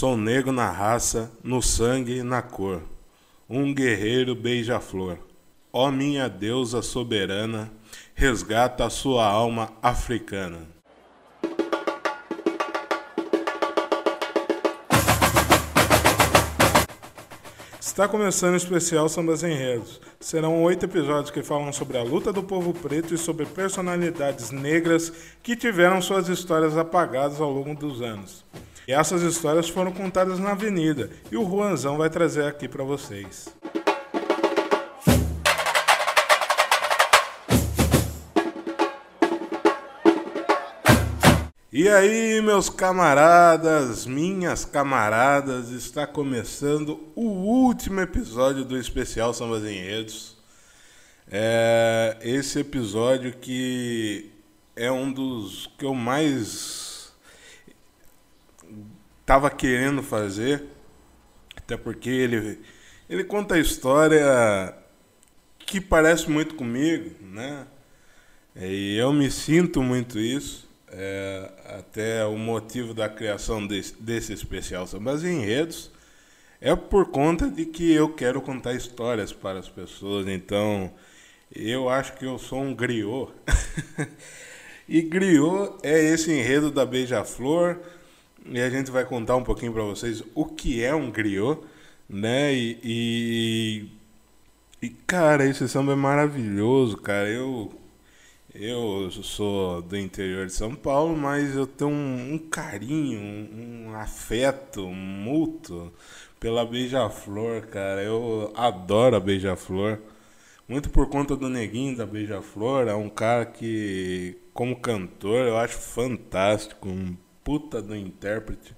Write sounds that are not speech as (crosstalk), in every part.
Sou negro na raça, no sangue e na cor. Um guerreiro beija-flor. Ó minha deusa soberana, resgata a sua alma africana. Está começando o especial Sambas Enredos. Serão oito episódios que falam sobre a luta do povo preto e sobre personalidades negras que tiveram suas histórias apagadas ao longo dos anos. E essas histórias foram contadas na avenida e o Juanzão vai trazer aqui para vocês. E aí, meus camaradas, minhas camaradas, está começando o último episódio do especial Sambas Enredos. É esse episódio que é um dos que eu mais estava querendo fazer, até porque ele, ele conta a história que parece muito comigo, né? E eu me sinto muito isso. É, até o motivo da criação desse, desse especial Sambas Enredos é por conta de que eu quero contar histórias para as pessoas. Então, eu acho que eu sou um griot. (laughs) e griot é esse enredo da Beija-Flor. E a gente vai contar um pouquinho para vocês o que é um griot, né? E, e, e, cara, esse samba é maravilhoso, cara. Eu eu sou do interior de São Paulo, mas eu tenho um, um carinho, um, um, afeto mútuo pela Beija-Flor, cara. Eu adoro a Beija-Flor. Muito por conta do neguinho da Beija-Flor. É um cara que, como cantor, eu acho fantástico. Um puta do intérprete.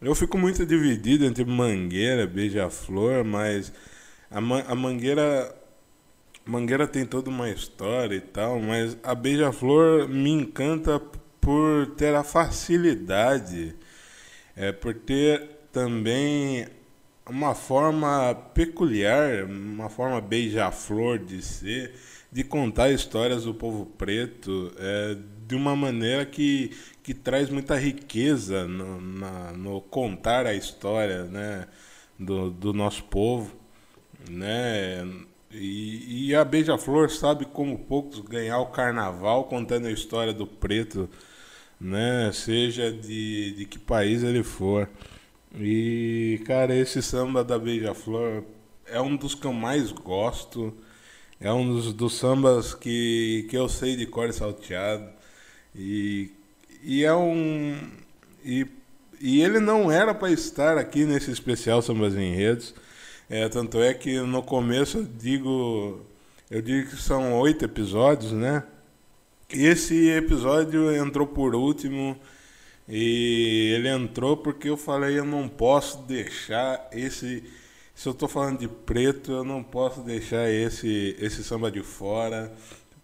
Eu fico muito dividido entre Mangueira Beija-Flor, mas a, a Mangueira Mangueira tem toda uma história e tal, mas a Beija-Flor me encanta por ter a facilidade, é, por ter também uma forma peculiar, uma forma beija-flor de ser, de contar histórias do povo preto é, de uma maneira que, que traz muita riqueza no, na, no contar a história né, do, do nosso povo. Né? E, e a Beija-Flor sabe como poucos ganhar o carnaval contando a história do preto, né? Seja de, de que país ele for. E, cara, esse samba da Beija-Flor é um dos que eu mais gosto. É um dos, dos sambas que, que eu sei de cor salteado. E, e é um. E, e ele não era para estar aqui nesse especial Sambas Enredos. É, tanto é que no começo eu digo, eu digo que são oito episódios, né? Esse episódio entrou por último e ele entrou porque eu falei eu não posso deixar esse se eu estou falando de preto, eu não posso deixar esse esse samba de fora,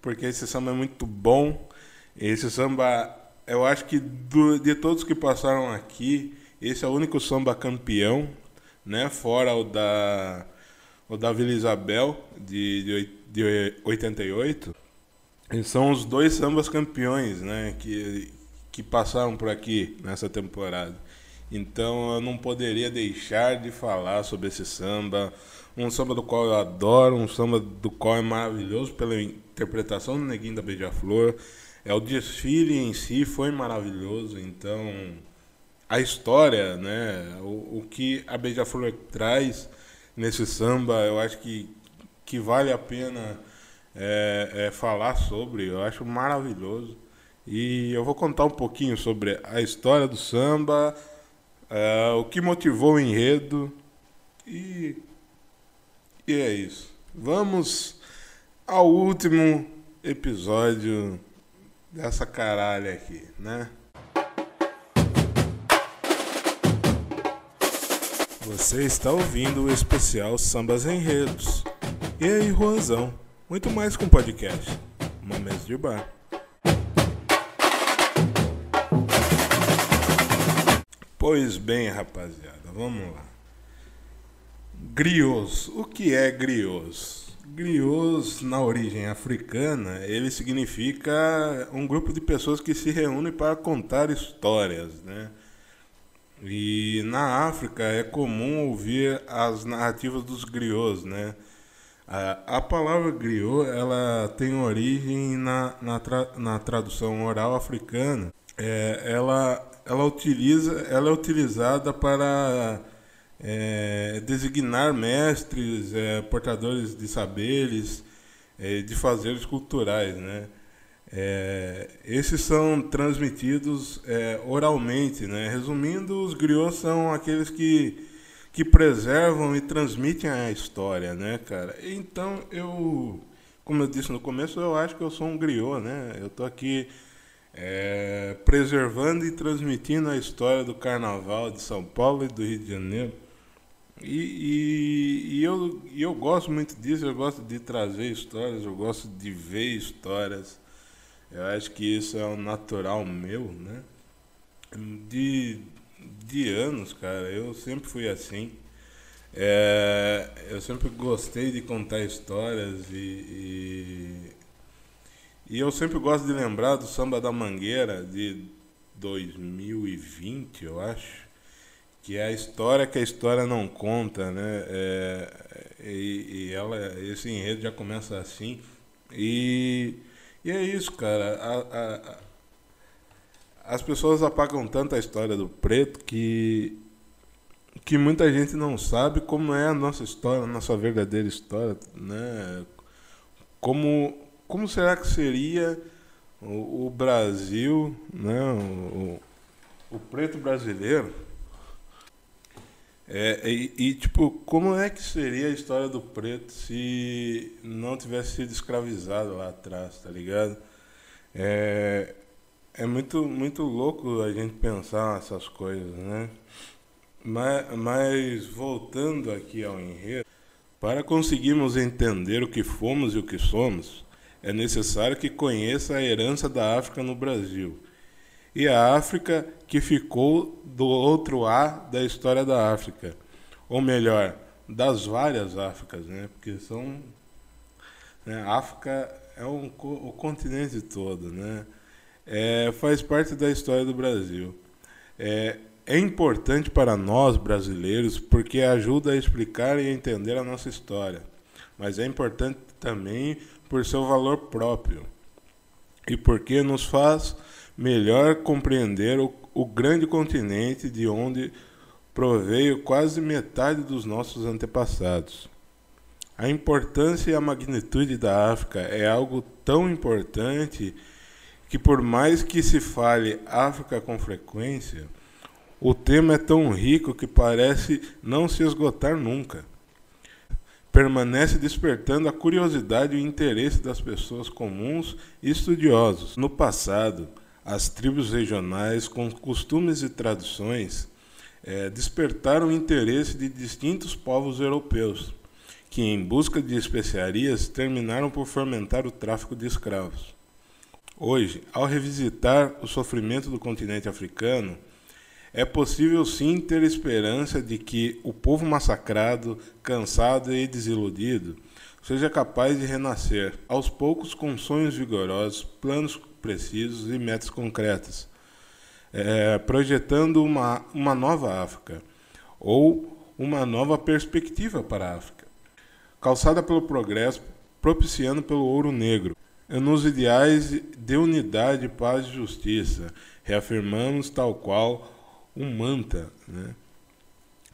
porque esse samba é muito bom. Esse samba, eu acho que do, de todos que passaram aqui, esse é o único samba campeão né? Fora o da, o da Vila Isabel, de, de, de 88. E são os dois sambas campeões, né? Que, que passaram por aqui nessa temporada. Então eu não poderia deixar de falar sobre esse samba. Um samba do qual eu adoro, um samba do qual é maravilhoso pela interpretação do Neguinho da Beija-Flor. É o desfile em si foi maravilhoso, então a história, né? O, o que a Beija-Flor traz nesse samba, eu acho que, que vale a pena é, é, falar sobre. Eu acho maravilhoso. E eu vou contar um pouquinho sobre a história do samba, é, o que motivou o enredo. E, e é isso. Vamos ao último episódio dessa caralha aqui, né? Você está ouvindo o especial Sambas Enredos. E aí, Juanzão? Muito mais que um podcast. Uma mesa de bar. Pois bem, rapaziada, vamos lá. Griots. O que é griots? Griots, na origem africana, ele significa um grupo de pessoas que se reúnem para contar histórias, né? E na África é comum ouvir as narrativas dos griots, né? A, a palavra griot ela tem origem na, na, tra, na tradução oral africana. É, ela, ela, utiliza, ela é utilizada para é, designar mestres, é, portadores de saberes, é, de fazeres culturais, né? É, esses são transmitidos é, oralmente, né? Resumindo, os griots são aqueles que, que preservam e transmitem a história, né, cara? Então, eu, como eu disse no começo, eu acho que eu sou um griot, né? Eu tô aqui é, preservando e transmitindo a história do Carnaval de São Paulo e do Rio de Janeiro. E, e, e eu, e eu gosto muito disso, eu gosto de trazer histórias, eu gosto de ver histórias. Eu acho que isso é um natural meu, né? De, de anos, cara, eu sempre fui assim. É, eu sempre gostei de contar histórias e, e, e, eu sempre gosto de lembrar do Samba da Mangueira de 2020, eu acho, que é a história que a história não conta, né? É, e, e ela, esse enredo já começa assim. E e é isso, cara. A, a, as pessoas apagam tanto a história do preto que, que muita gente não sabe como é a nossa história, a nossa verdadeira história, né? Como, como será que seria o, o Brasil, né? O, o preto brasileiro é, e, e, tipo, como é que seria a história do preto se não tivesse sido escravizado lá atrás, tá ligado? É, é muito, muito louco a gente pensar essas coisas, né? Mas, mas voltando aqui ao enredo, para conseguirmos entender o que fomos e o que somos, é necessário que conheça a herança da África no Brasil e a África que ficou do outro A da história da África. Ou melhor, das várias Áfricas, né? Porque são. Né? A África é um, o continente todo, né? É, faz parte da história do Brasil. É, é importante para nós brasileiros porque ajuda a explicar e entender a nossa história, mas é importante também por seu valor próprio e porque nos faz melhor compreender o, o grande continente de onde proveio quase metade dos nossos antepassados. A importância e a magnitude da África é algo tão importante que, por mais que se fale África com frequência, o tema é tão rico que parece não se esgotar nunca. Permanece despertando a curiosidade e o interesse das pessoas comuns e estudiosos. No passado, as tribos regionais, com costumes e tradições, é, despertaram o interesse de distintos povos europeus, que, em busca de especiarias, terminaram por fomentar o tráfico de escravos. Hoje, ao revisitar o sofrimento do continente africano, é possível sim ter esperança de que o povo massacrado, cansado e desiludido seja capaz de renascer, aos poucos com sonhos vigorosos, planos precisos e metas concretas, é, projetando uma, uma nova África ou uma nova perspectiva para a África, calçada pelo progresso, propiciando pelo ouro negro, nos ideais de unidade, paz e justiça, reafirmamos tal qual um manta. Né?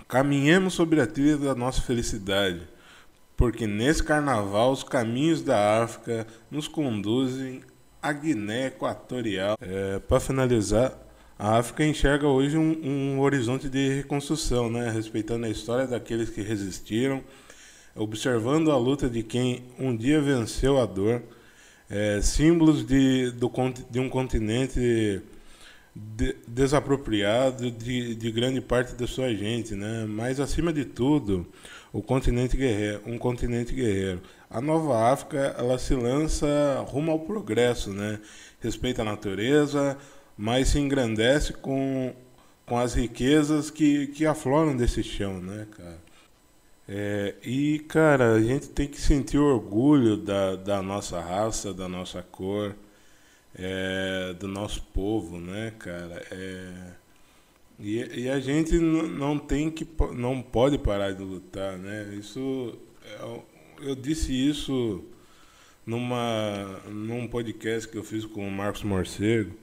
Caminhemos sobre a trilha da nossa felicidade, porque nesse carnaval os caminhos da África nos conduzem a Guiné Equatorial. É, Para finalizar, a África enxerga hoje um, um, horizonte de reconstrução, né? respeitando a história daqueles que resistiram, observando a luta de quem um dia venceu a dor, é, símbolos de, do, de um continente de, desapropriado de, de grande parte da sua gente, né? mas acima de tudo, o continente guerreiro, um continente guerreiro. A Nova África, ela se lança rumo ao progresso, né? Respeita a natureza, mas se engrandece com, com as riquezas que, que afloram desse chão, né, cara? É, e, cara, a gente tem que sentir orgulho da, da nossa raça, da nossa cor, é, do nosso povo, né, cara? É, E, e a gente não tem que não pode parar de lutar, né? Isso eu, eu disse isso numa num podcast que eu fiz com o Marcos Morcego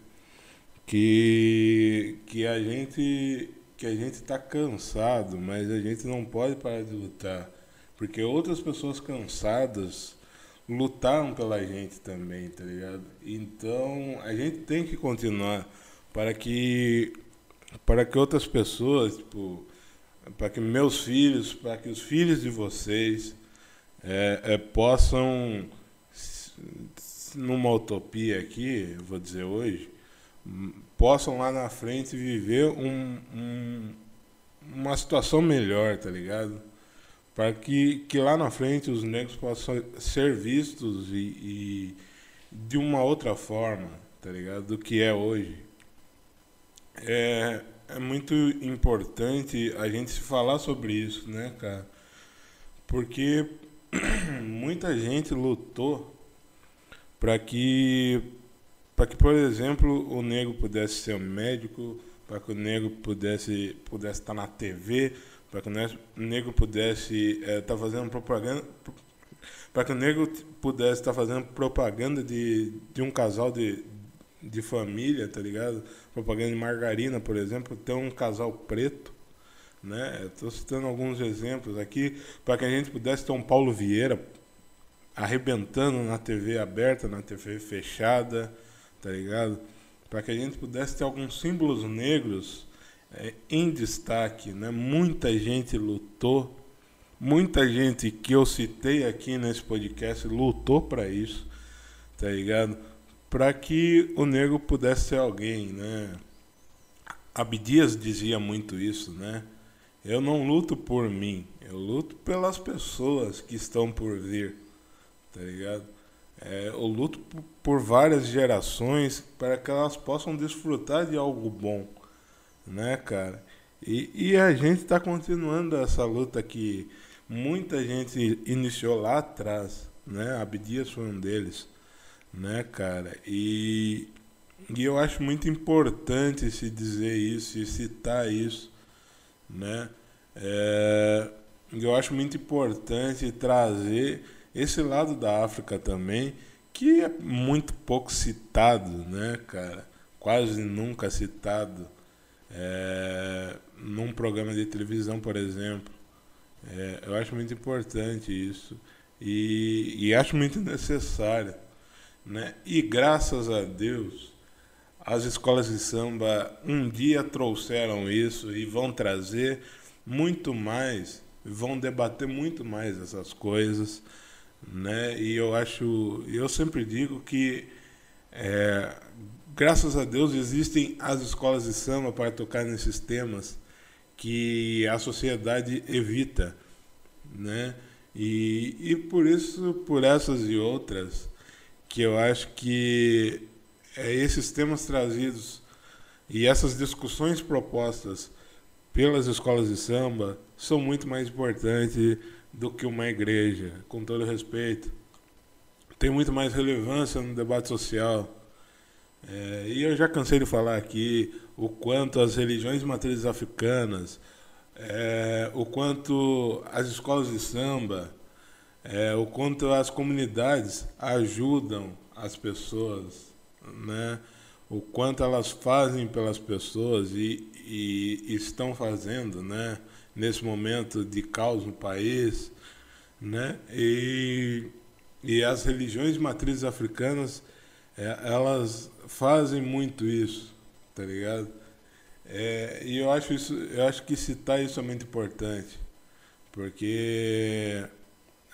que que a gente que a gente está cansado, mas a gente não pode parar de lutar, porque outras pessoas cansadas lutaram pela gente também, tá ligado? Então a gente tem que continuar para que para que outras pessoas, tipo, para que meus filhos, para que os filhos de vocês é, é, possam, numa utopia aqui, vou dizer hoje, possam lá na frente viver um, um, uma situação melhor, tá ligado? Para que, que lá na frente os negros possam ser vistos e, e de uma outra forma, tá ligado? Do que é hoje. É, é muito importante a gente se falar sobre isso, né, cara? Porque (clears throat) muita gente lutou para que, para que, por exemplo, o negro pudesse ser um médico, para que o negro pudesse, pudesse estar na TV, para que o negro pudesse estar é, tá fazendo propaganda, para que o negro pudesse estar tá fazendo propaganda de, de um casal de, de família, tá ligado? Propaganda de margarina, por exemplo, tem um casal preto, né? Estou citando alguns exemplos aqui para que a gente pudesse ter um Paulo Vieira arrebentando na TV aberta, na TV fechada, tá ligado? Para que a gente pudesse ter alguns símbolos negros é, em destaque, né? Muita gente lutou, muita gente que eu citei aqui nesse podcast lutou para isso, tá ligado? para que o negro pudesse ser alguém, né? Abdias dizia muito isso, né? Eu não luto por mim, eu luto pelas pessoas que estão por vir, tá ligado? É, eu luto por várias gerações para que elas possam desfrutar de algo bom, né, cara? E, e a gente está continuando essa luta que muita gente iniciou lá atrás, né? Abdias foi um deles né, cara? E, e eu acho muito importante se dizer isso e citar isso, né? É, eu acho muito importante trazer esse lado da África também, que é muito pouco citado, né, cara? Quase nunca citado é, num programa de televisão, por exemplo. É, eu acho muito importante isso e, e acho muito necessário. Né? E graças a Deus, as escolas de samba um dia trouxeram isso e vão trazer muito mais, vão debater muito mais essas coisas. Né? E eu acho, eu sempre digo que é, graças a Deus existem as escolas de samba para tocar nesses temas que a sociedade evita, né? E, e por isso, por essas e outras, que eu acho que é esses temas trazidos e essas discussões propostas pelas escolas de samba são muito mais importantes do que uma igreja, com todo respeito. Tem muito mais relevância no debate social. É, e eu já cansei de falar aqui o quanto as religiões matrizes africanas, é, o quanto as escolas de samba, é, o quanto as comunidades ajudam as pessoas, né? o quanto elas fazem pelas pessoas e, e estão fazendo né? nesse momento de caos no país. Né? E, e as religiões de matrizes africanas, é, elas fazem muito isso, tá ligado? É, e eu acho, isso, eu acho que citar isso é muito importante, porque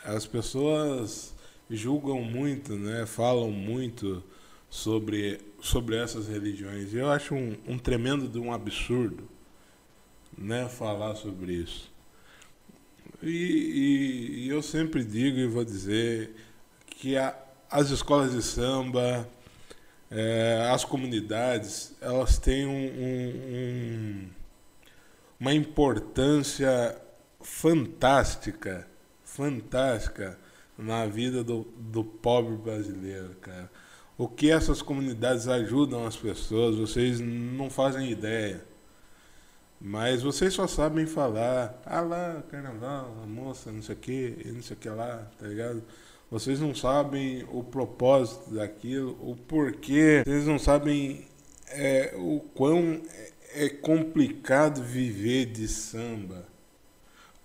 as pessoas julgam muito, né? Falam muito sobre, sobre essas religiões. Eu acho um, um tremendo de um absurdo, né? Falar sobre isso. E, e, e eu sempre digo e vou dizer que a, as escolas de samba, é, as comunidades, elas têm um, um, uma importância fantástica fantástica na vida do, do pobre brasileiro, cara. O que essas comunidades ajudam as pessoas, vocês não fazem ideia. Mas vocês só sabem falar, ah lá, carnaval, a moça, não sei o que, não sei o que lá, tá ligado? Vocês não sabem o propósito daquilo, o porquê, vocês não sabem é, o quão é complicado viver de samba.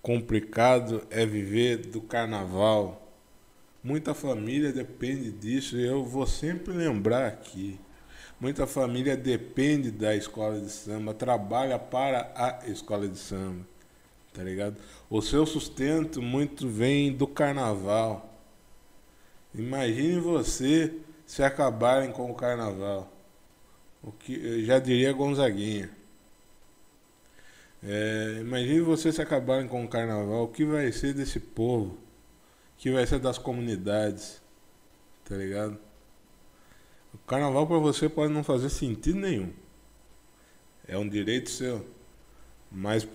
Complicado é viver do carnaval. Muita família depende disso e eu vou sempre lembrar aqui. Muita família depende da escola de samba, trabalha para a escola de samba, tá ligado? O seu sustento muito vem do carnaval. Imagine você se acabarem com o carnaval. O que eu já diria Gonzaguinha. É, imagine você se acabarem com o carnaval, o que vai ser desse povo? O que vai ser das comunidades? Tá ligado? O carnaval para você pode não fazer sentido nenhum. É um direito seu. Mas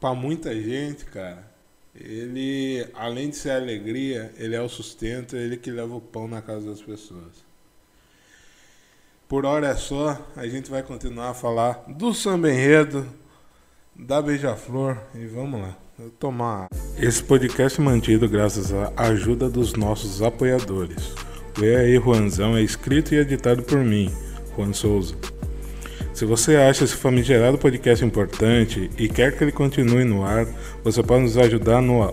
para muita gente, cara, ele, além de ser alegria, ele é o sustento, ele que leva o pão na casa das pessoas. Por hora é só, a gente vai continuar a falar do samba enredo, da Beija-Flor e vamos lá, tomar. Esse podcast é mantido graças à ajuda dos nossos apoiadores. O E aí Juanzão é escrito e editado por mim, Juan Souza. Se você acha esse famigerado podcast importante e quer que ele continue no ar, você pode nos ajudar no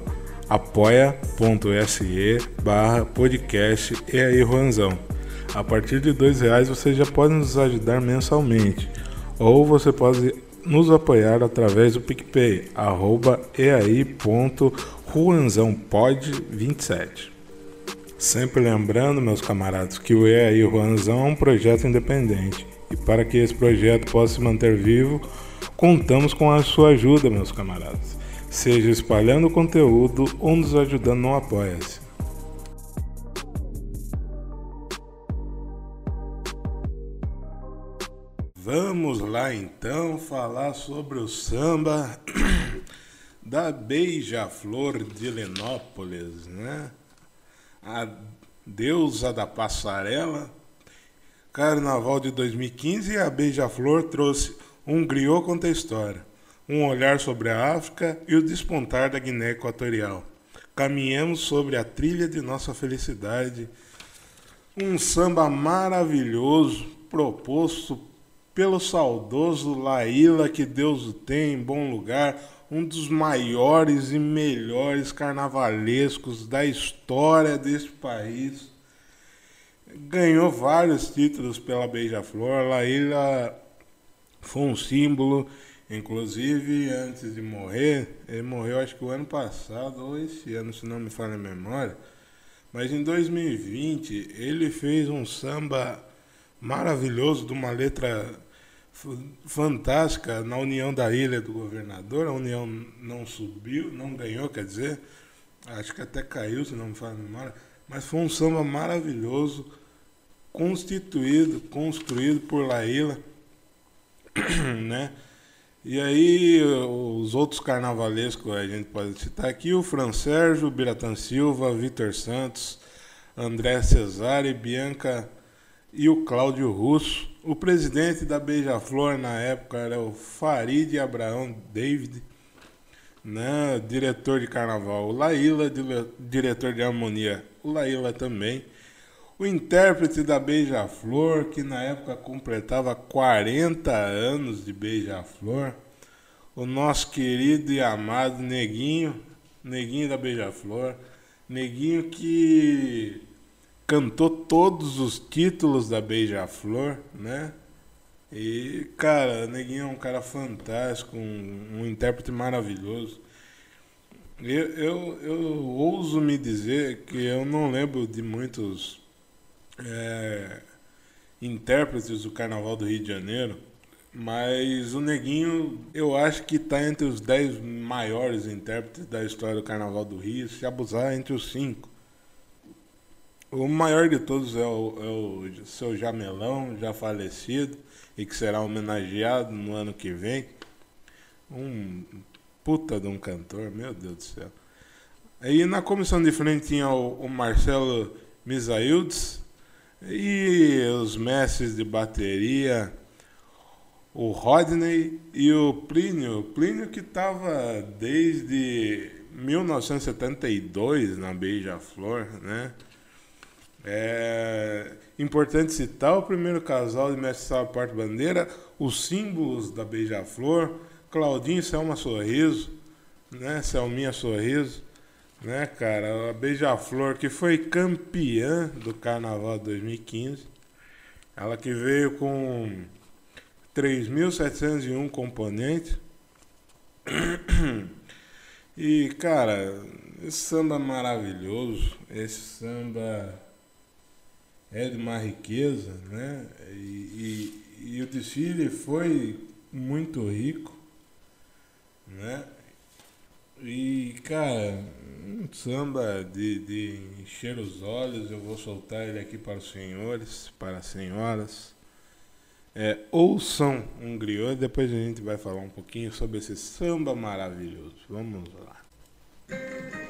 apoia.se barra podcast E aí Juanzão. A partir de dois reais você já pode nos ajudar mensalmente, ou você pode nos apoiar através do PicPay, arroba eai.ruanzãopod27. Sempre lembrando, meus camaradas, que o EAI Ruanzão é um projeto independente e para que esse projeto possa se manter vivo, contamos com a sua ajuda, meus camaradas. Seja espalhando o conteúdo ou nos ajudando no Apoia-se. Vamos lá então falar sobre o samba (clears throat) da Beija-Flor de Lenópolis, né? A deusa da passarela. Carnaval de 2015 a Beija-Flor trouxe um griot conta a história, um olhar sobre a África e o despontar da Guiné Equatorial. Caminhamos sobre a trilha de nossa felicidade. Um samba maravilhoso proposto pelo saudoso Laíla, que Deus o tem em bom lugar, um dos maiores e melhores carnavalescos da história deste país. Ganhou vários títulos pela Beija-Flor. Laíla foi um símbolo, inclusive antes de morrer, ele morreu acho que o ano passado ou esse ano, se não me falha a memória. Mas em 2020 ele fez um samba maravilhoso, de uma letra fantástica na união da ilha do governador. A união não subiu, não ganhou, quer dizer, acho que até caiu, se não me falo memória. Mas foi um samba maravilhoso, constituído, construído por Laíla, (clears throat) né? E aí os outros carnavalescos a gente pode citar aqui, o Fran Sérgio, Biratan Silva, Vitor Santos, André Cesare, Bianca e o Cláudio Russo. O presidente da Beija-Flor na época era o Farid Abraão David, né? diretor de carnaval, o Laíla, diretor de harmonia, o Laíla também. O intérprete da Beija-Flor, que na época completava 40 anos de Beija-Flor, o nosso querido e amado Neguinho, Neguinho da Beija-Flor, Neguinho que cantou todos os títulos da Beija-Flor, né? E, cara, Neguinho é um cara fantástico, um, um intérprete maravilhoso. Eu, eu, eu, ouso me dizer que eu não lembro de muitos é, intérpretes do Carnaval do Rio de Janeiro, mas o Neguinho eu acho que está entre os 10 maiores intérpretes da história do Carnaval do Rio, se abusar, entre os 5. O maior de todos é o, é o seu Jamelão, já falecido, e que será homenageado no ano que vem. Um puta de um cantor, meu Deus do céu. Aí na comissão de frente tinha o, o Marcelo Misaildes e os mestres de bateria, o Rodney e o Plínio. Plínio que estava desde 1972 na Beija-Flor, né? É importante citar o primeiro casal de Mestre Porta Bandeira, os símbolos da Beija-Flor, Claudinho Selma Sorriso, né? Selminha Sorriso, né, cara? A Beija-Flor que foi campeã do Carnaval de 2015. Ela que veio com 3.701 componentes. E, cara, esse samba maravilhoso, esse samba é de uma riqueza, né? E, e, e o desfile foi muito rico, né? E, cara, um samba de, de encher os olhos, eu vou soltar ele aqui para os senhores, para as senhoras. É, ouçam um griot, depois a gente vai falar um pouquinho sobre esse samba maravilhoso. Vamos lá.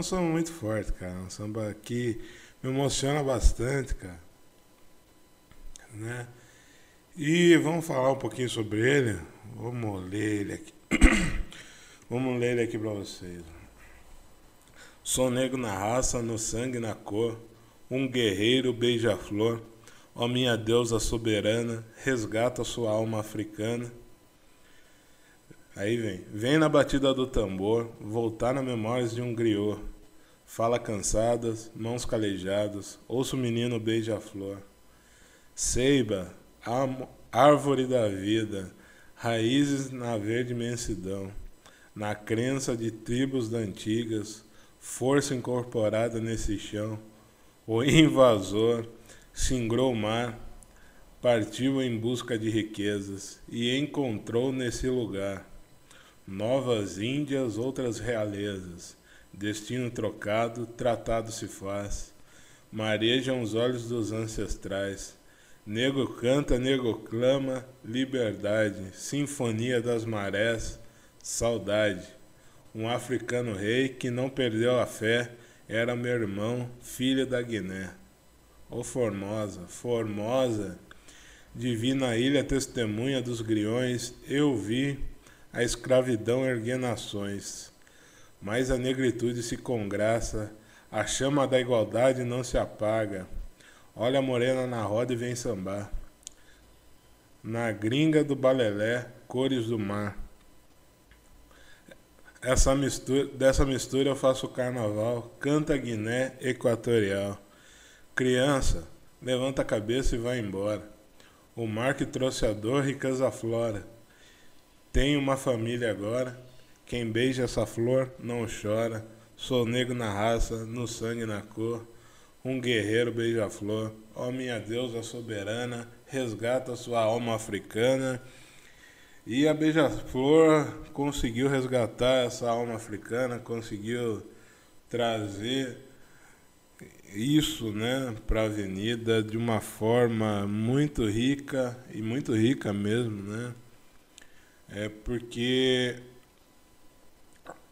Um samba muito forte, cara. Um samba que me emociona bastante, cara. Né? E vamos falar um pouquinho sobre ele. Vamos ler ele aqui. (coughs) vamos ler ele aqui para vocês. Sou negro na raça, no sangue na cor, um guerreiro beija-flor. Ó minha deusa soberana, resgata sua alma africana Aí vem. Vem na batida do tambor, voltar na memórias de um griot. Fala cansadas, mãos calejadas, ouço o menino beija-flor. Seiba, árvore da vida, raízes na verde imensidão, na crença de tribos antigas, força incorporada nesse chão, o invasor singrou o mar, partiu em busca de riquezas e encontrou nesse lugar novas Índias, outras realezas, destino trocado, tratado se faz, marejam os olhos dos ancestrais, nego canta, nego clama, liberdade, sinfonia das marés, saudade, um africano rei que não perdeu a fé, era meu irmão, filho da Guiné. Ô oh, Formosa, Formosa, divina ilha testemunha dos griões, eu vi a escravidão erguer nações. Mas a negritude se congraça, a chama da igualdade não se apaga. Olha a morena na roda e vem sambar. Na gringa do balelé, cores do mar. Essa mistura, dessa mistura eu faço carnaval, canta Guiné Equatorial. Criança, levanta a cabeça e vai embora. O mar que trouxe a dor, riqueza flora. Tenho uma família agora. Quem beija essa flor não chora. Sou negro na raça, no sangue e na cor. Um guerreiro beija-flor. Ó oh, minha deusa soberana, resgata sua alma africana. E a Beija-Flor conseguiu resgatar essa alma africana, conseguiu trazer isso né, para a avenida de uma forma muito rica e muito rica mesmo, né? É porque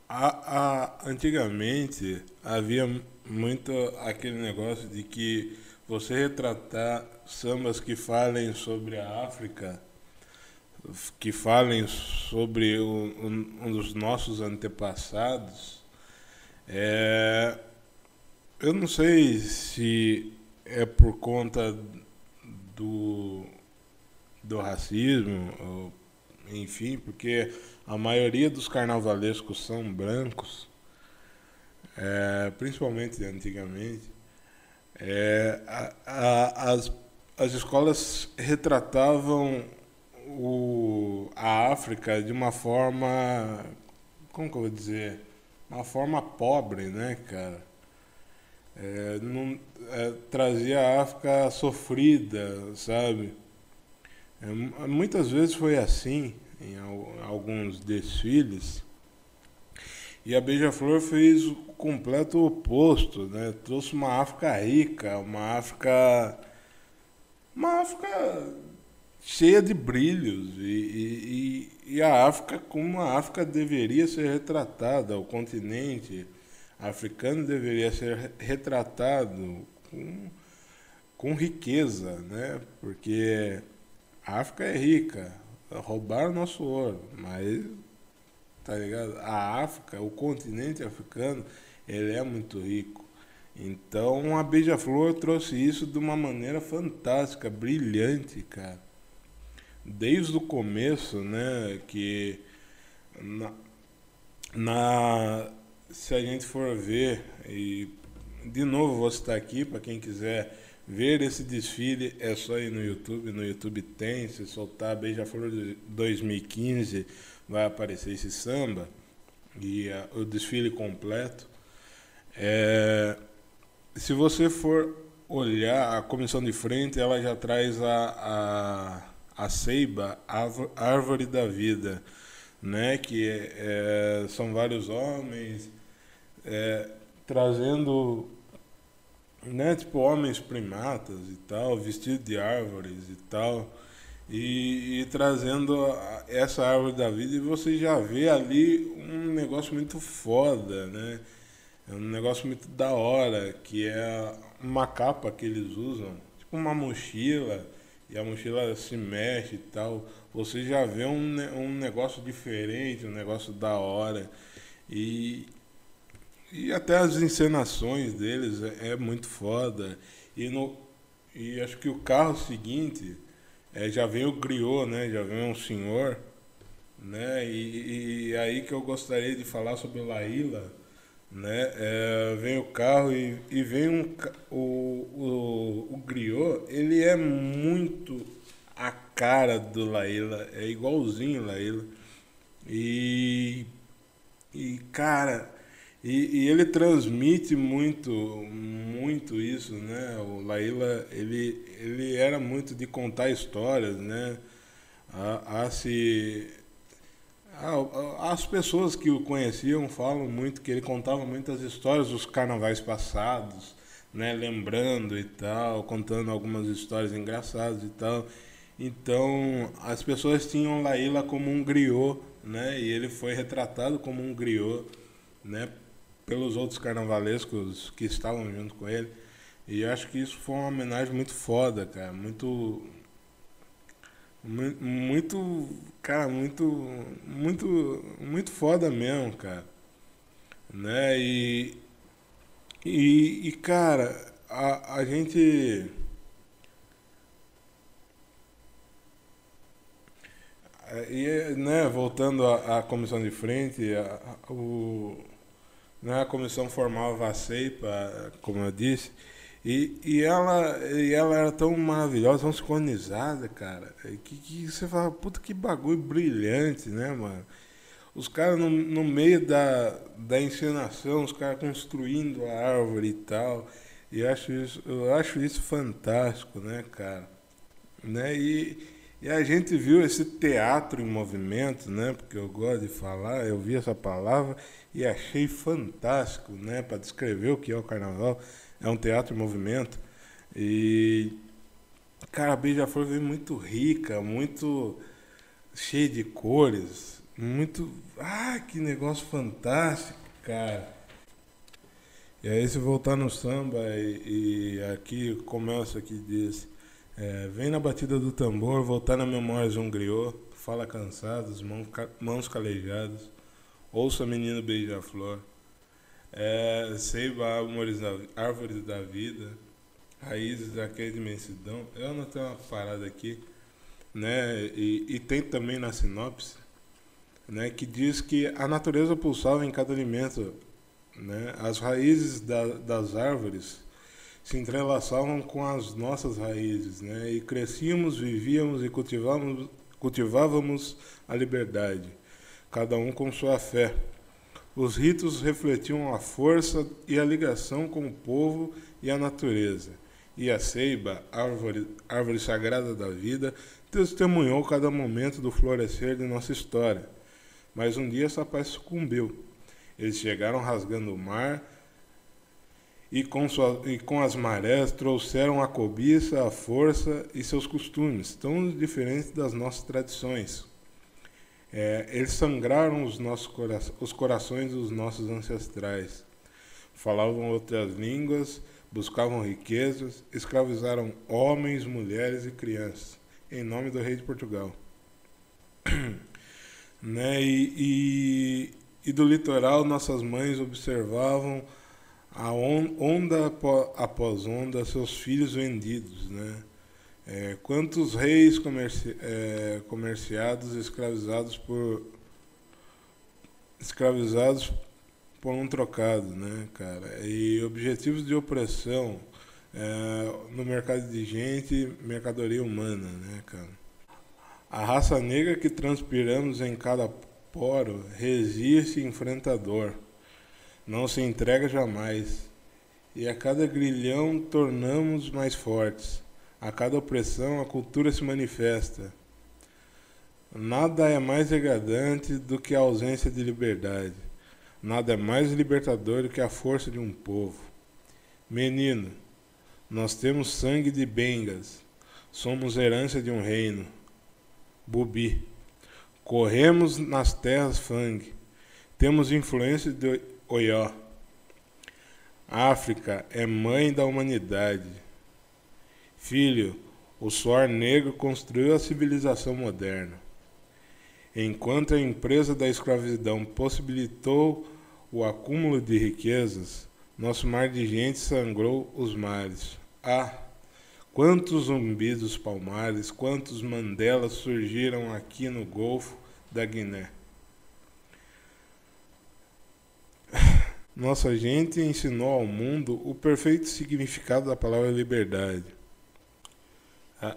a, a, antigamente havia muito aquele negócio de que você retratar sambas que falem sobre a África que falem sobre um, um dos nossos antepassados, é, eu não sei se é por conta do, do racismo, ou, enfim, porque a maioria dos carnavalescos são brancos, é, principalmente antigamente. É, a, a, as, as escolas retratavam o, a África de uma forma, como que eu vou dizer, uma forma pobre, né, cara? É, não, é, trazia a África sofrida, sabe? É, muitas vezes foi assim em alguns desfiles. E a Beija-Flor fez o completo oposto, né? Trouxe uma África rica, uma África. Uma África cheia de brilhos e, e, e, a África como a África deveria ser retratada, o continente africano deveria ser retratado com, com riqueza, né? Porque a África é rica, roubaram nosso ouro, mas tá ligado? A África, o continente africano, ele é muito rico. Então a Beija-Flor trouxe isso de uma maneira fantástica, brilhante, cara desde o começo, né, que na, na, se a gente for ver e de novo vou estar aqui para quem quiser ver esse desfile é só ir no YouTube, no YouTube tem, se soltar Beija-Flor 2015 vai aparecer esse samba e a, o desfile completo. É, se você for olhar a comissão de frente, ela já traz a, a a ceiba, árvore da vida, né? Que é, são vários homens é, trazendo, né? Tipo homens primatas e tal, vestidos de árvores e tal, e, e trazendo essa árvore da vida e você já vê ali um negócio muito foda, né? É um negócio muito da hora, que é uma capa que eles usam, tipo uma mochila e a mochila se mexe e tal, você já vê um, um negócio diferente, um negócio da hora. E, e até as encenações deles é, é muito foda. E, no, e acho que o carro seguinte é, já vem o griot, né? Já vem um senhor. Né? E, e aí que eu gostaria de falar sobre Laíla né? É, vem o carro e, e vem um o, o, o griot, ele é muito cara do Laíla, é igualzinho Laíla. E, e cara, e, e, ele transmite muito, muito isso, né? O Laíla, ele, ele era muito de contar histórias, né? A, a se as pessoas que o conheciam falam muito que ele contava muitas histórias dos carnavais passados, né, lembrando e tal, contando algumas histórias engraçadas e tal. Então, as pessoas tinham Laíla como um griot, né, e ele foi retratado como um griot, né, pelos outros carnavalescos que estavam junto com ele. E acho que isso foi uma homenagem muito foda, cara, muito muito, cara, muito, muito, muito foda mesmo, cara. Né? E, e, e cara, a, a gente. E, né, voltando à, à comissão de frente, a, a, o, né, a comissão formava a como eu disse, e, e, ela, e ela era tão maravilhosa, tão sincronizada, cara, que, que você fala, puta que bagulho brilhante, né, mano? Os caras no, no meio da, da encenação, os caras construindo a árvore e tal. E eu acho isso, eu acho isso fantástico, né, cara? Né? E, e a gente viu esse teatro em movimento, né? Porque eu gosto de falar, eu vi essa palavra e achei fantástico, né? Para descrever o que é o carnaval é um teatro em movimento. E, cara, a Beija-Flor veio muito rica, muito cheia de cores, muito. Ah, que negócio fantástico, cara. E aí, se voltar no samba, e, e aqui começa aqui diz: é, Vem na batida do tambor, voltar na memória de um griot, fala cansados, mãos, mãos calejadas, ouça menino beija-flor. É, Seiba, árvores da, árvores da vida, raízes daquela imensidão. Eu não tenho uma parada aqui, né? E, e tem também na sinopse, né? Que diz que a natureza pulsava em cada alimento, né? As raízes da, das árvores se entrelaçavam com as nossas raízes, né? E crescíamos, vivíamos e cultivávamos, cultivávamos a liberdade, cada um com sua fé os ritos refletiam a força e a ligação com o povo e a natureza. E a ceiba, árvore, árvore sagrada da vida, testemunhou cada momento do florescer de nossa história. Mas um dia essa paz sucumbiu. Eles chegaram rasgando o mar e com, sua, e com as marés trouxeram a cobiça, a força e seus costumes, tão diferentes das nossas tradições. É, eles sangraram os, nossos cora os corações dos nossos ancestrais. Falavam outras línguas, buscavam riquezas, escravizaram homens, mulheres e crianças, em nome do rei de Portugal. (clears throat) né? E, e, e, do litoral, nossas mães observavam a on, onda após onda seus filhos vendidos, né? É, quantos reis comerci é, comerciados escravizados por escravizados por um trocado, né, cara? E objetivos de opressão é, no mercado de gente, mercadoria humana, né, cara? A raça negra que transpiramos em cada poro resiste e enfrenta a dor, não se entrega jamais, e a cada grilhão tornamos mais fortes a cada opressão, a cultura se manifesta. Nada é mais degradante do que a ausência de liberdade. Nada é mais libertador do que a força de um povo. Menino, nós temos sangue de bengas. Somos herança de um reino. Bubi. Corremos nas terras Fang. Temos influência de Oió. África é mãe da humanidade. Filho, o suor negro construiu a civilização moderna. Enquanto a empresa da escravidão possibilitou o acúmulo de riquezas, nosso mar de gente sangrou os mares. Ah, quantos zumbis dos palmares, quantos Mandelas surgiram aqui no Golfo da Guiné. Nossa gente ensinou ao mundo o perfeito significado da palavra liberdade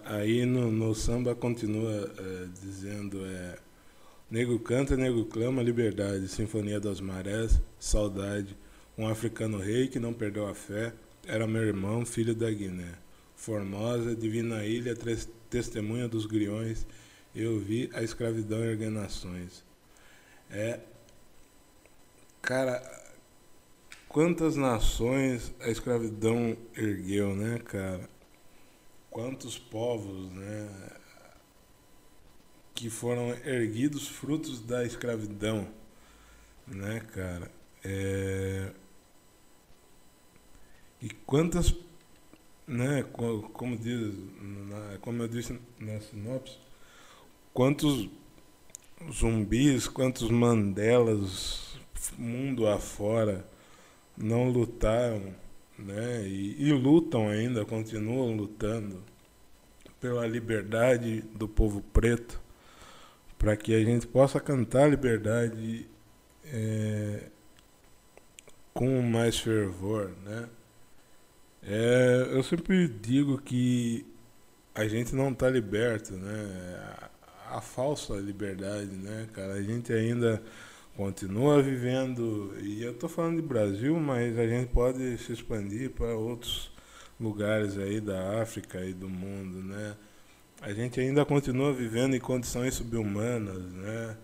Aí no, no samba continua é, dizendo é, Nego canta, nego clama, liberdade, sinfonia das marés, saudade, um africano rei que não perdeu a fé, era meu irmão, filho da Guiné. Formosa, divina ilha, testemunha dos griões, eu vi a escravidão erguer nações. É. Cara, quantas nações a escravidão ergueu, né, cara? Quantos povos, né? Que foram erguidos frutos da escravidão, né, cara? É... E quantas, né, como diz, como eu disse na sinopse, quantos zumbis, quantos Mandelas mundo afora não lutaram, né? E, e, lutam ainda, continuam lutando pela liberdade do povo preto, para que a gente possa cantar liberdade é, com mais fervor, né? É, eu sempre digo que a gente não está liberto, né? A, a falsa liberdade, né, cara? A gente ainda continua vivendo, e eu estou falando de Brasil, mas a gente pode se expandir para outros lugares aí da África e do mundo, né? A gente ainda continua vivendo em condições subhumanas, né?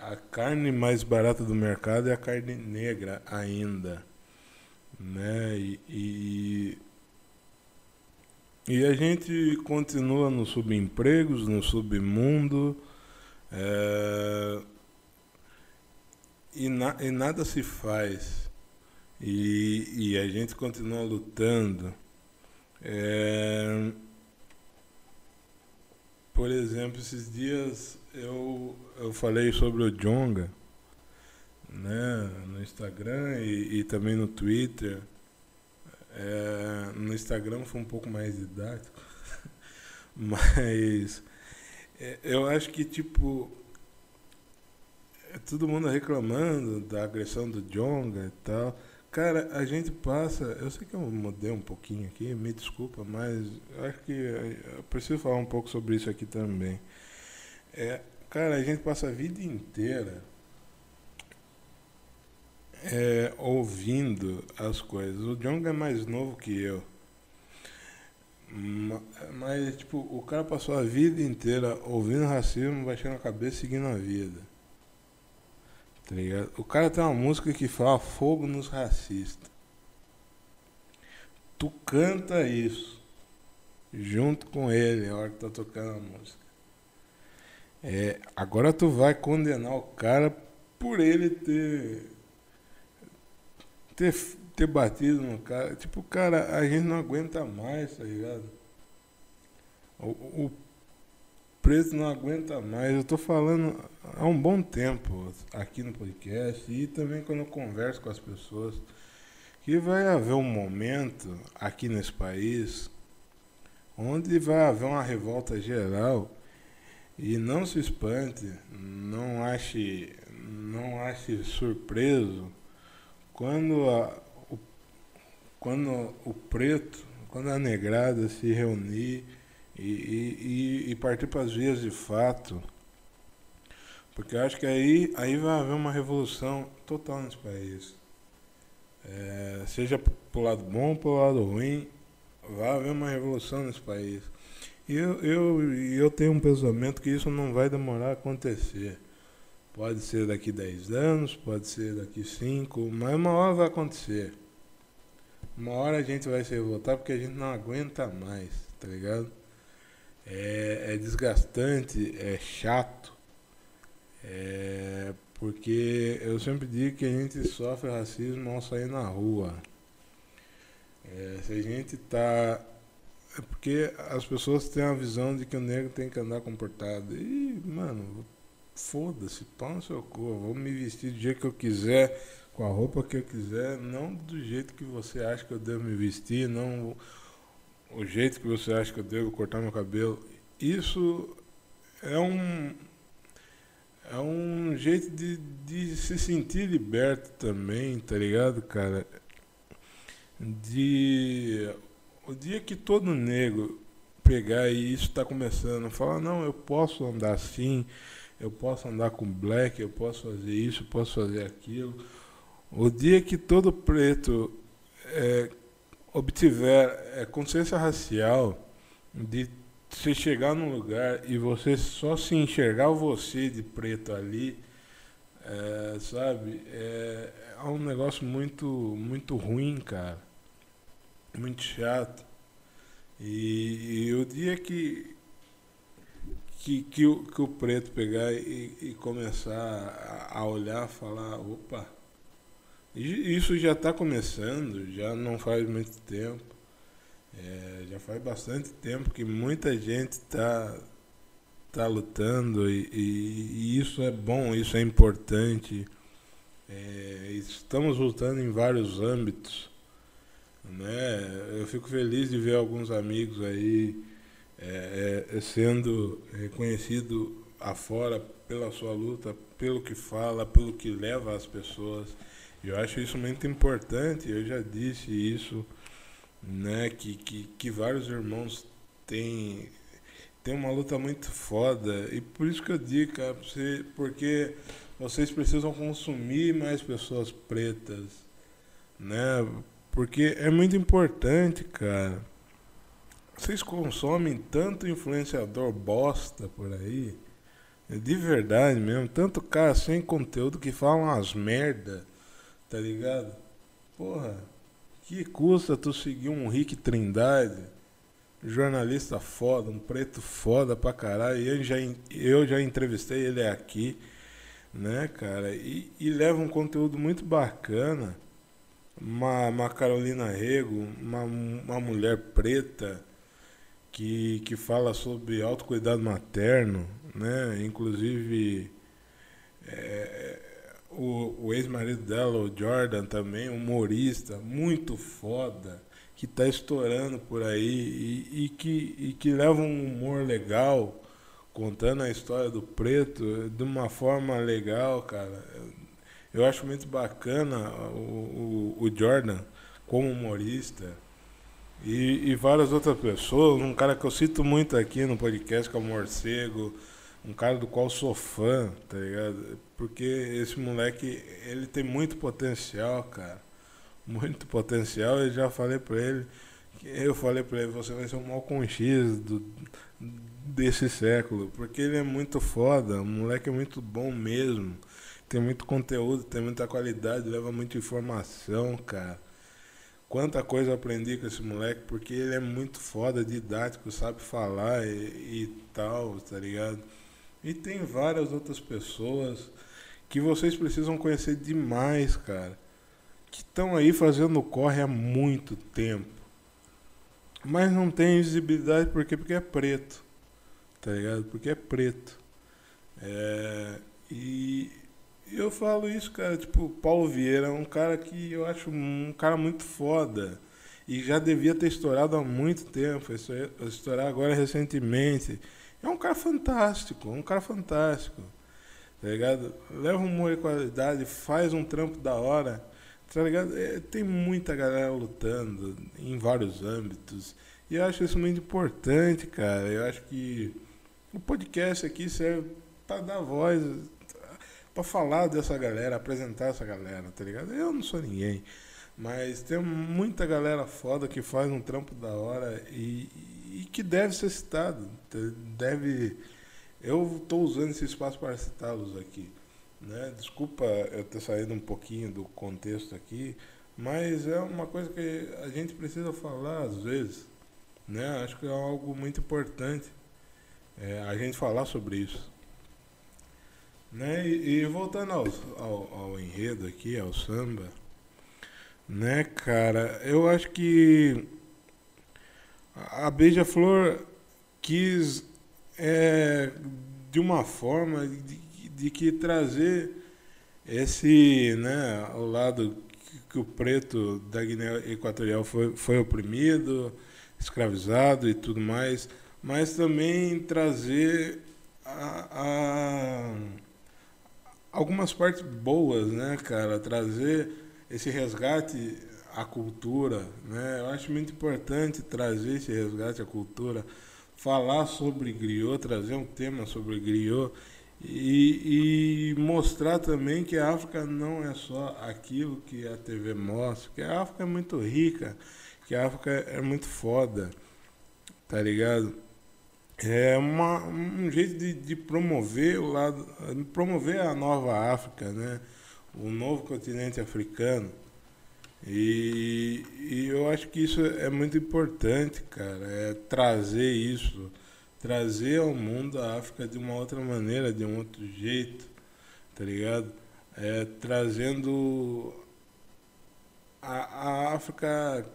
A carne mais barata do mercado é a carne negra ainda, né? E, e, e a gente continua nos subempregos, no submundo, é, e, na, e nada se faz. E, e a gente continua lutando. É, por exemplo, esses dias eu, eu falei sobre o Jonga né, no Instagram e, e também no Twitter. É, no Instagram foi um pouco mais didático, (laughs) mas é, eu acho que tipo todo mundo reclamando da agressão do Jonga e tal. Cara, a gente passa. Eu sei que eu mudei um pouquinho aqui, me desculpa, mas acho que eu preciso falar um pouco sobre isso aqui também. É, cara, a gente passa a vida inteira é, ouvindo as coisas. O Jonga é mais novo que eu. Mas, tipo, o cara passou a vida inteira ouvindo racismo, baixando a cabeça seguindo a vida. Tá ligado? O cara tem uma música que fala fogo nos racistas. Tu canta isso junto com ele na hora que tá tocando a música. É, agora tu vai condenar o cara por ele ter, ter ter batido no cara. Tipo, cara, a gente não aguenta mais, tá ligado? O, o preto não aguenta mais. Eu tô falando há um bom tempo aqui no podcast e também quando eu converso com as pessoas que vai haver um momento aqui nesse país onde vai haver uma revolta geral e não se espante, não ache, não ache surpreso quando, a, o, quando o preto, quando a negrada se reunir e, e, e partir para as vias de fato porque acho que aí, aí vai haver uma revolução total nesse país. É, seja pro lado bom pro lado ruim, vai haver uma revolução nesse país. E eu, eu, eu tenho um pensamento que isso não vai demorar a acontecer. Pode ser daqui 10 anos, pode ser daqui 5, mas uma hora vai acontecer. Uma hora a gente vai se revoltar porque a gente não aguenta mais, tá ligado? É, é desgastante, é chato. É, porque eu sempre digo que a gente sofre racismo ao sair na rua. É, se a gente tá. É porque as pessoas têm a visão de que o negro tem que andar comportado. E, mano, foda-se, pau no seu cu. Vou me vestir do jeito que eu quiser, com a roupa que eu quiser, não do jeito que você acha que eu devo me vestir, não o jeito que você acha que eu devo cortar meu cabelo. Isso é um é um jeito de, de se sentir liberto também, tá ligado, cara? De. O dia que todo negro pegar e isso está começando falar, não, eu posso andar assim, eu posso andar com black, eu posso fazer isso, eu posso fazer aquilo. O dia que todo preto é, obtiver é, consciência racial de você chegar num lugar e você só se enxergar você de preto ali, é, sabe? É, é um negócio muito, muito ruim, cara. Muito chato. E, e o dia que, que, que, o, que o preto pegar e, e começar a olhar, falar, opa, isso já está começando, já não faz muito tempo. É, já faz bastante tempo que muita gente está tá lutando e, e, e, isso é bom, isso é importante. É, estamos lutando em vários âmbitos. Né? Eu fico feliz de ver alguns amigos aí é, é, sendo reconhecido afora pela sua luta, pelo que fala, pelo que leva as pessoas. Eu acho isso muito importante, eu já disse isso né? Que, que, que vários irmãos têm, têm uma luta muito foda. E por isso que eu digo, cara, você, porque vocês precisam consumir mais pessoas pretas, né? Porque é muito importante, cara. Vocês consomem tanto influenciador bosta por aí, de verdade mesmo, tanto cara sem conteúdo que fala umas merda, tá ligado? Porra, que custa tu seguir um Rick Trindade, jornalista foda, um preto foda pra caralho. Eu já, eu já entrevistei ele aqui, né, cara? E, e leva um conteúdo muito bacana. Uma, uma Carolina Rego, uma, uma mulher preta que, que fala sobre autocuidado materno, né? Inclusive. É, o, o ex-marido dela, o Jordan, também, humorista, muito foda, que tá estourando por aí e, e, que, e que leva um humor legal, contando a história do preto de uma forma legal, cara. Eu acho muito bacana o, o, o Jordan como humorista. E, e, várias outras pessoas, um cara que eu cito muito aqui no podcast, que é o Morcego, um cara do qual sou fã, tá ligado? Porque esse moleque, ele tem muito potencial, cara. Muito potencial. Eu já falei pra ele, eu falei pra ele, você vai ser um Malcolm X do, desse século. Porque ele é muito foda, o moleque é muito bom mesmo. Tem muito conteúdo, tem muita qualidade, leva muita informação, cara. Quanta coisa eu aprendi com esse moleque, porque ele é muito foda, didático, sabe falar e, e tal, tá ligado? E tem várias outras pessoas que vocês precisam conhecer demais, cara. Que estão aí fazendo corre há muito tempo. Mas não tem visibilidade porque, porque é preto. Tá ligado? Porque é preto. É, e eu falo isso, cara, tipo, Paulo Vieira é um cara que eu acho um cara muito foda. E já devia ter estourado há muito tempo. Estourar agora recentemente. É um cara fantástico, um cara fantástico. Tá ligado? Leva um humor de qualidade, faz um trampo da hora. Tá ligado? É, tem muita galera lutando em vários âmbitos. E eu acho isso muito importante, cara. Eu acho que o podcast aqui serve para dar voz, para falar dessa galera, apresentar essa galera, tá ligado? Eu não sou ninguém. Mas tem muita galera foda que faz um trampo da hora e, e que deve ser citado. Deve. Eu estou usando esse espaço para citá-los aqui. Né? Desculpa eu ter saído um pouquinho do contexto aqui, mas é uma coisa que a gente precisa falar às vezes. Né? Acho que é algo muito importante é, a gente falar sobre isso. Né? E, e voltando ao, ao, ao enredo aqui, ao samba, né, cara, eu acho que a Beija-Flor quis, é, de uma forma, de, de, que trazer esse, né, ao lado que, o preto da Guiné Equatorial foi, foi oprimido, escravizado e tudo mais, mas também trazer a, a, algumas partes boas, né, cara? Trazer esse resgate a cultura, né? Eu acho muito importante trazer esse resgate à cultura, falar sobre griot, trazer um tema sobre griot e, e, mostrar também que a África não é só aquilo que a TV mostra, que a África é muito rica, que a África é muito foda, tá ligado? É uma, um jeito de, de promover o lado, promover a nova África, né? O novo continente africano. E, e eu acho que isso é muito importante, cara, é trazer isso trazer ao mundo a África de uma outra maneira, de um outro jeito, tá ligado? É, trazendo a, a África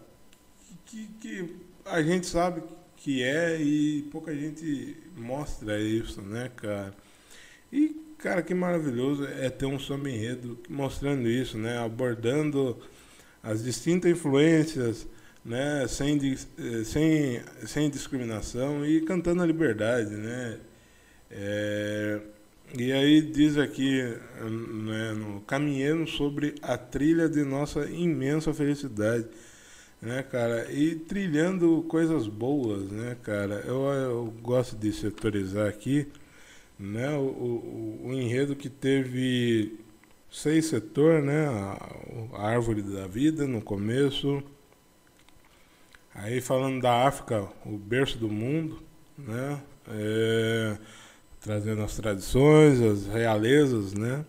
que, que a gente sabe que é e pouca gente mostra isso, né, cara? E, cara, que maravilhoso é ter um samba enredo mostrando isso, né? Abordando as distintas influências né, sem, eh, sem, sem discriminação e cantando a liberdade, né? É, e aí diz aqui, né, no Caminhando sobre a trilha de nossa imensa felicidade, né, cara? E trilhando coisas boas, né, cara? Eu, eu gosto de setorizar aqui, né? O, o, o enredo que teve seis setores, né? A, a árvore da vida no começo, Aí falando da África, o berço do mundo, né? É, trazendo as tradições, as realezas, né?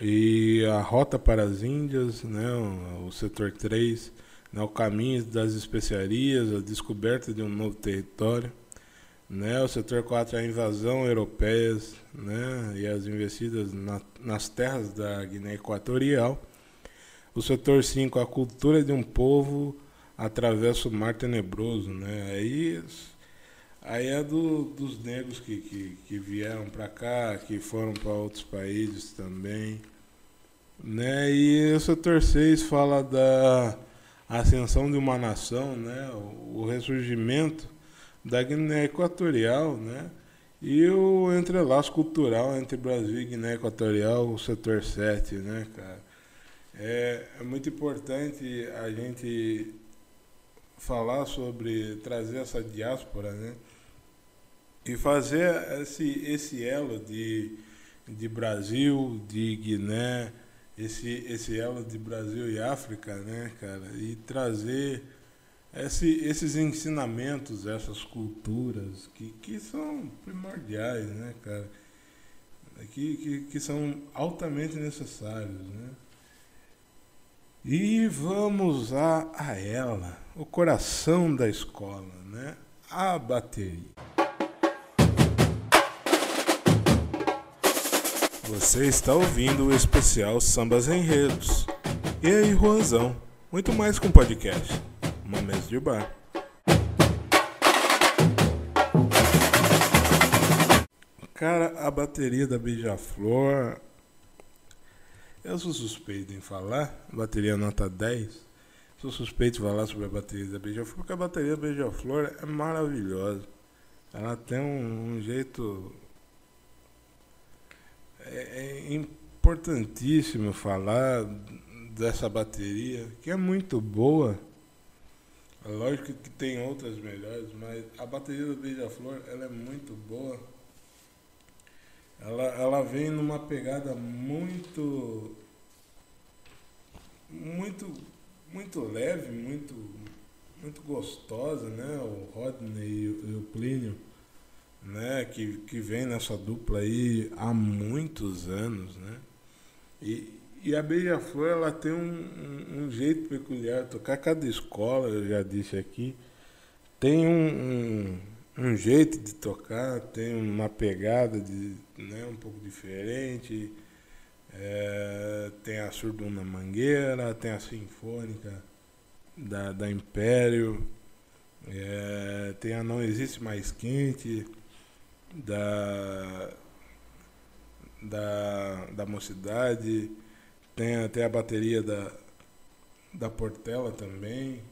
E a rota para as Índias, né? O, o setor 3, né? o caminho das especiarias, a descoberta de um novo território. Né? O setor 4 a invasão europeia né? e as investidas na, nas terras da Guiné Equatorial. O setor 5 a cultura de um povo atravessa o mar tenebroso, né? Aí, aí é do, dos negros que, que, que vieram para cá, que foram para outros países também, né? E o setor 6 fala da ascensão de uma nação, né? O, o ressurgimento da Guiné Equatorial, né? E o entrelaço cultural entre Brasil e Guiné Equatorial, o setor 7, né, cara? É, é muito importante a gente falar sobre trazer essa diáspora, né? E fazer esse, esse elo de, de Brasil, de Guiné, esse, esse elo de Brasil e África, né, cara? E trazer esse, esses ensinamentos, essas culturas que, que são primordiais, né, cara? Que, que, que são altamente necessários, né? E vamos a, a ela, o coração da escola, né? A bateria. Você está ouvindo o especial Sambas Enredos. E aí, Juanzão? Muito mais um podcast, uma mesa de bar. Cara, a bateria da Beija-Flor eu sou suspeito em falar, bateria nota 10. Sou suspeito em falar sobre a bateria da Beija-Flor, porque a bateria da Beija-Flor é maravilhosa. Ela tem um, um jeito. É, é importantíssimo falar dessa bateria, que é muito boa. É lógico que tem outras melhores, mas a bateria da Beija-Flor ela é muito boa. Ela, ela vem numa pegada muito. Muito. Muito leve, muito. Muito gostosa, né? O Rodney e o, e o Plínio, né? Que, que vem nessa dupla aí há muitos anos, né? E, e a Beija-Flor, ela tem um, um, um, jeito peculiar de tocar. Cada escola, eu já disse aqui, tem um, um, jeito de tocar, tem uma pegada de né, um pouco diferente. É, tem a Surduna Mangueira, tem a Sinfônica da, da Império, é, tem a Não Existe Mais Quente da, da, da Mocidade, tem, tem a bateria da, da Portela também,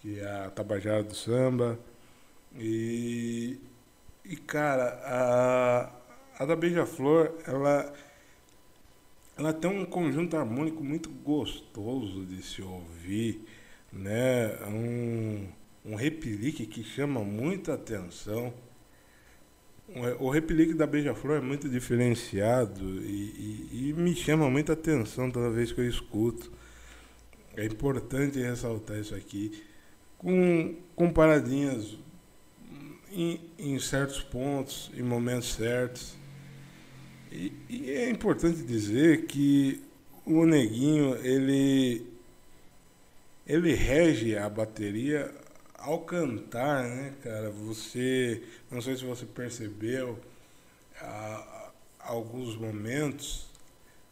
que é a Tabajara do Samba. E, e cara, a, a da Beija-Flor, ela, ela tem um conjunto harmônico muito gostoso de se ouvir, né? Um, um replique que chama muita atenção. O replique da Beija-Flor é muito diferenciado e, e, e, me chama muita atenção toda vez que eu escuto. É importante ressaltar isso aqui. Com, com paradinhas em, em certos pontos, em momentos certos. E, e, é importante dizer que o Neguinho, ele, ele rege a bateria ao cantar, né, cara, você, não sei se você percebeu, a, alguns momentos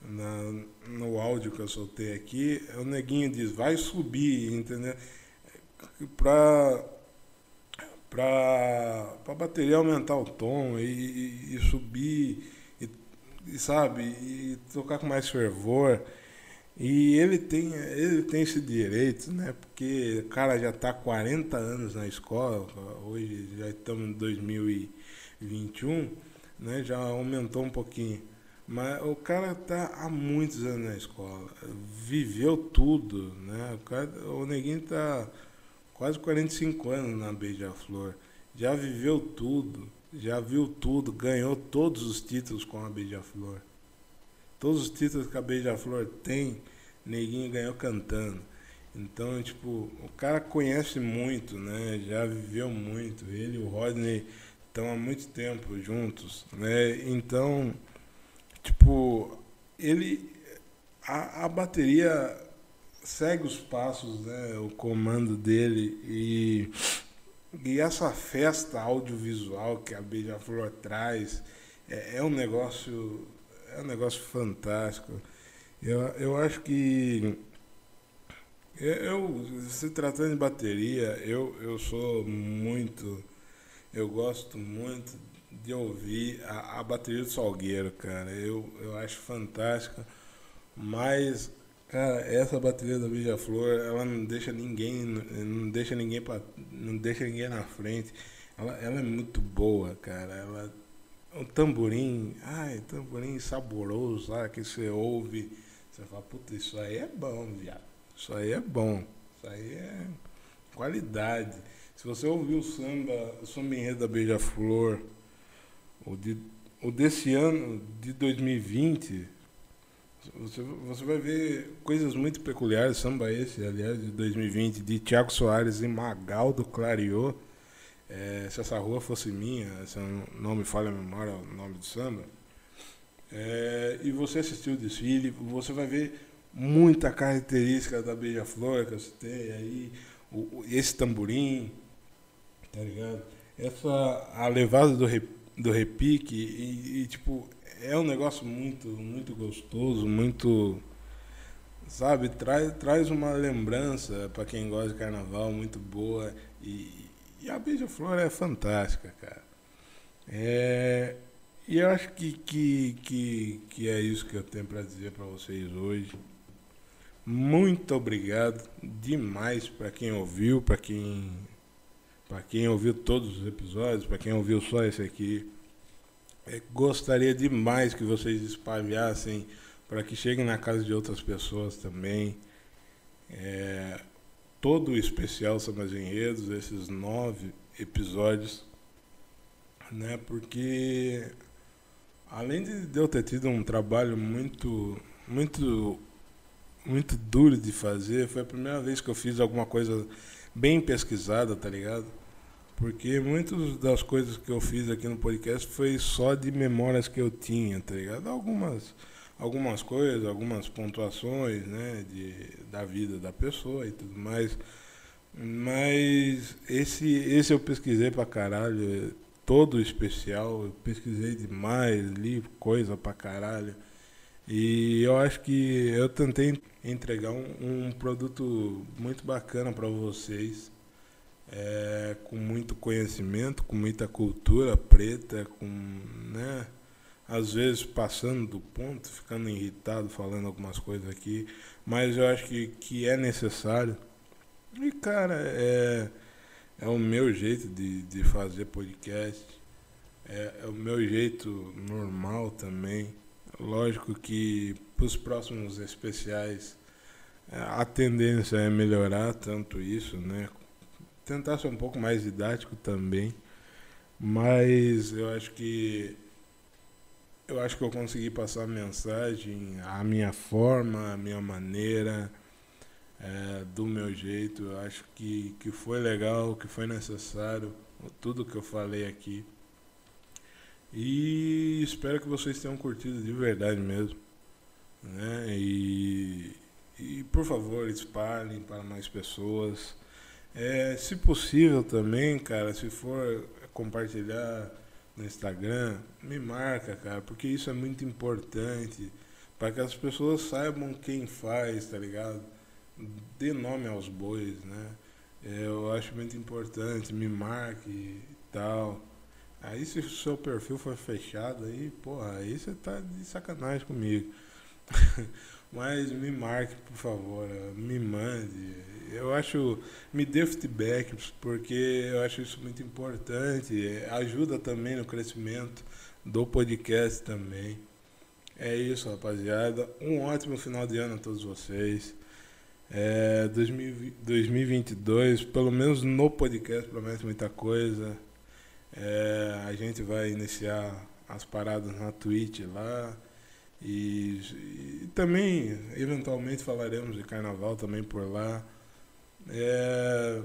na, no áudio que eu soltei aqui, o neguinho diz, vai subir, entendeu? Pra, pra, pra bateria aumentar o tom e, e, e subir, e, e, sabe, e tocar com mais fervor. E ele tem, ele tem esse direito, né? Porque o cara já está 40 anos na escola, hoje já estamos em 2021, né? Já aumentou um pouquinho. Mas o cara está há muitos anos na escola, viveu tudo, né? O, cara, o neguinho está quase 45 anos na Beija-Flor, já viveu tudo, já viu tudo, ganhou todos os títulos com a Beija-Flor. Todos os títulos que a Beija-Flor tem, Neguinho ganhou cantando. Então, tipo, o cara conhece muito, né? Já viveu muito. Ele e o Rodney estão há muito tempo juntos, né? Então, tipo, ele a, a bateria segue os passos, né? O comando dele e e essa festa audiovisual que a Beija-Flor traz é, é um negócio é um negócio fantástico. Eu, eu acho que eu, se tratando de bateria, eu, eu sou muito, eu gosto muito de ouvir a, a bateria do Salgueiro, cara. Eu, eu acho fantástica, mas Cara, essa bateria da Beija-Flor, ela não deixa ninguém, não deixa ninguém para, não deixa ninguém na frente. Ela, ela é muito boa, cara. Ela um tamborim, ai, tamborim saboroso, lá que você ouve, você fala, puta, isso aí é bom, viado. Isso aí é bom. Isso aí é qualidade. Se você ouvir o samba, o samba da Beija-Flor, o, de, o desse ano, de 2020, você, você vai ver coisas muito peculiares, samba esse, aliás, de 2020, de Tiago Soares e Magaldo Clariô é, se essa rua fosse minha, se não me falha a memória o nome do samba, é, e você assistiu o desfile, você vai ver muita característica da Beija-Flor que eu citei aí, o, esse tamborim, tá ligado? Essa, a levada do, rep, do repique, e, e, tipo, é um negócio muito, muito gostoso, muito, sabe, traz, traz uma lembrança para quem gosta de carnaval muito boa, e, e a beija-flor é fantástica, cara. É, e eu acho que, que, que, que é isso que eu tenho para dizer para vocês hoje. Muito obrigado demais para quem ouviu, para quem para quem ouviu todos os episódios, para quem ouviu só esse aqui. É, gostaria demais que vocês espalhassem para que cheguem na casa de outras pessoas também. É, todo o especial Sambas Enredos, esses nove episódios, né? Porque além de eu ter tido um trabalho muito, muito, muito duro de fazer, foi a primeira vez que eu fiz alguma coisa bem pesquisada, tá ligado? Porque muitas das coisas que eu fiz aqui no podcast foi só de memórias que eu tinha, tá ligado? Algumas algumas coisas, algumas pontuações, né, de, da vida da pessoa e tudo mais. Mas esse, esse eu pesquisei pra caralho, todo especial, eu pesquisei demais, li coisa pra caralho. E eu acho que eu tentei entregar um, um produto muito bacana para vocês, é, com muito conhecimento, com muita cultura preta, com, né, às vezes passando do ponto, ficando irritado, falando algumas coisas aqui, mas eu acho que, que é necessário. E, cara, é, é o meu jeito de, de fazer podcast, é, é o meu jeito normal também. Lógico que para os próximos especiais é, a tendência é melhorar tanto isso, né? tentar ser um pouco mais didático também. Mas eu acho que eu acho que eu consegui passar a mensagem, a minha forma, a minha maneira, é, do meu jeito. Eu acho que, que foi legal, que foi necessário, tudo que eu falei aqui. E espero que vocês tenham curtido de verdade mesmo. Né? E, e por favor, espalhem para mais pessoas. É, se possível também, cara, se for compartilhar no Instagram, me marca, cara, porque isso é muito importante para que as pessoas saibam quem faz, tá ligado? Dê nome aos bois, né? É, eu acho muito importante, me marque e tal. Aí se o seu perfil for fechado aí, porra, aí você tá de sacanagem comigo. (laughs) Mas me marque, por favor, me mande. Eu acho, me dê feedback, porque eu acho isso muito importante. Ajuda também no crescimento do podcast também. É isso, rapaziada. Um ótimo final de ano a todos vocês. É, 2022, pelo menos no podcast, promete muita coisa. É, a gente vai iniciar as paradas na Twitch lá. E, e, também, eventualmente, falaremos de carnaval também por lá. É,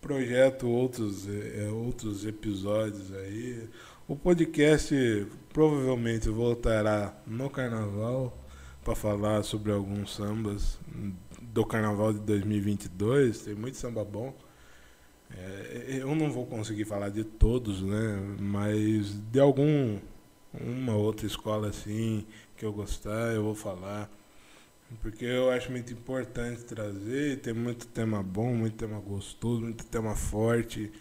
projeto outros, é, outros episódios aí. O podcast provavelmente voltará no carnaval para falar sobre alguns sambas do carnaval de 2022. Tem muito samba bom. É, eu não vou conseguir falar de todos, né? Mas de algum uma outra escola assim que eu gostar, eu vou falar. Porque eu acho muito importante trazer, tem muito tema bom, muito tema gostoso, muito tema forte.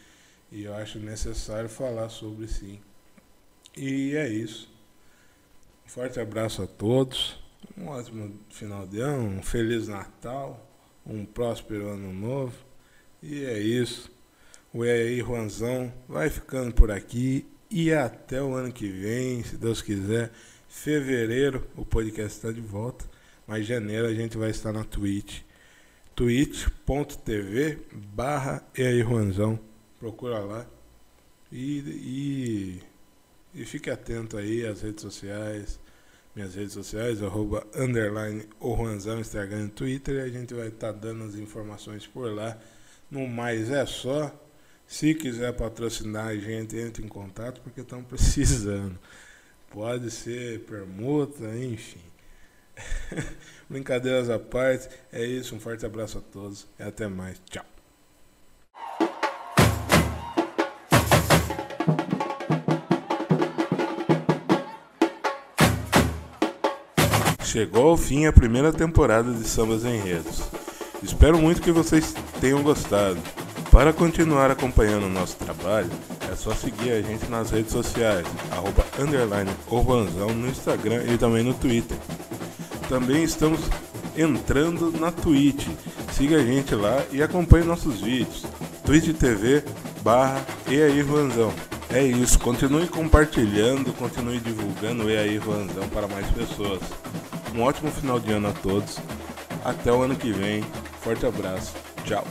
E eu acho necessário falar sobre sim. E é isso. Um forte abraço a todos. Um ótimo final de ano, um feliz Natal, um próspero ano novo. E é isso. O E aí, Juanzão, vai ficando por aqui e até o ano que vem, se Deus quiser. Fevereiro o podcast está de volta. Mas janeiro a gente vai estar na Twitch. twitch.tv barra e aí Juanzão. Procura lá. E, e, e fique atento aí às redes sociais. Minhas redes sociais, arroba underline o Juanzão, Instagram e Twitter. E a gente vai estar dando as informações por lá. No mais é só. Se quiser patrocinar a gente, entre em contato porque estão (laughs) precisando. Pode ser permuta, enfim. (laughs) Brincadeiras à parte, é isso. Um forte abraço a todos e até mais. Tchau. Chegou ao fim a primeira temporada de Sambas Enredos. Espero muito que vocês tenham gostado. Para continuar acompanhando o nosso trabalho, é só seguir a gente nas redes sociais, arroba underline no Instagram e também no Twitter. Também estamos entrando na Twitch. Siga a gente lá e acompanhe nossos vídeos. Twitch TV barra E aí Vanzão. É isso, continue compartilhando, continue divulgando o E aí Vanzão para mais pessoas. Um ótimo final de ano a todos. Até o ano que vem. Forte abraço. Tchau.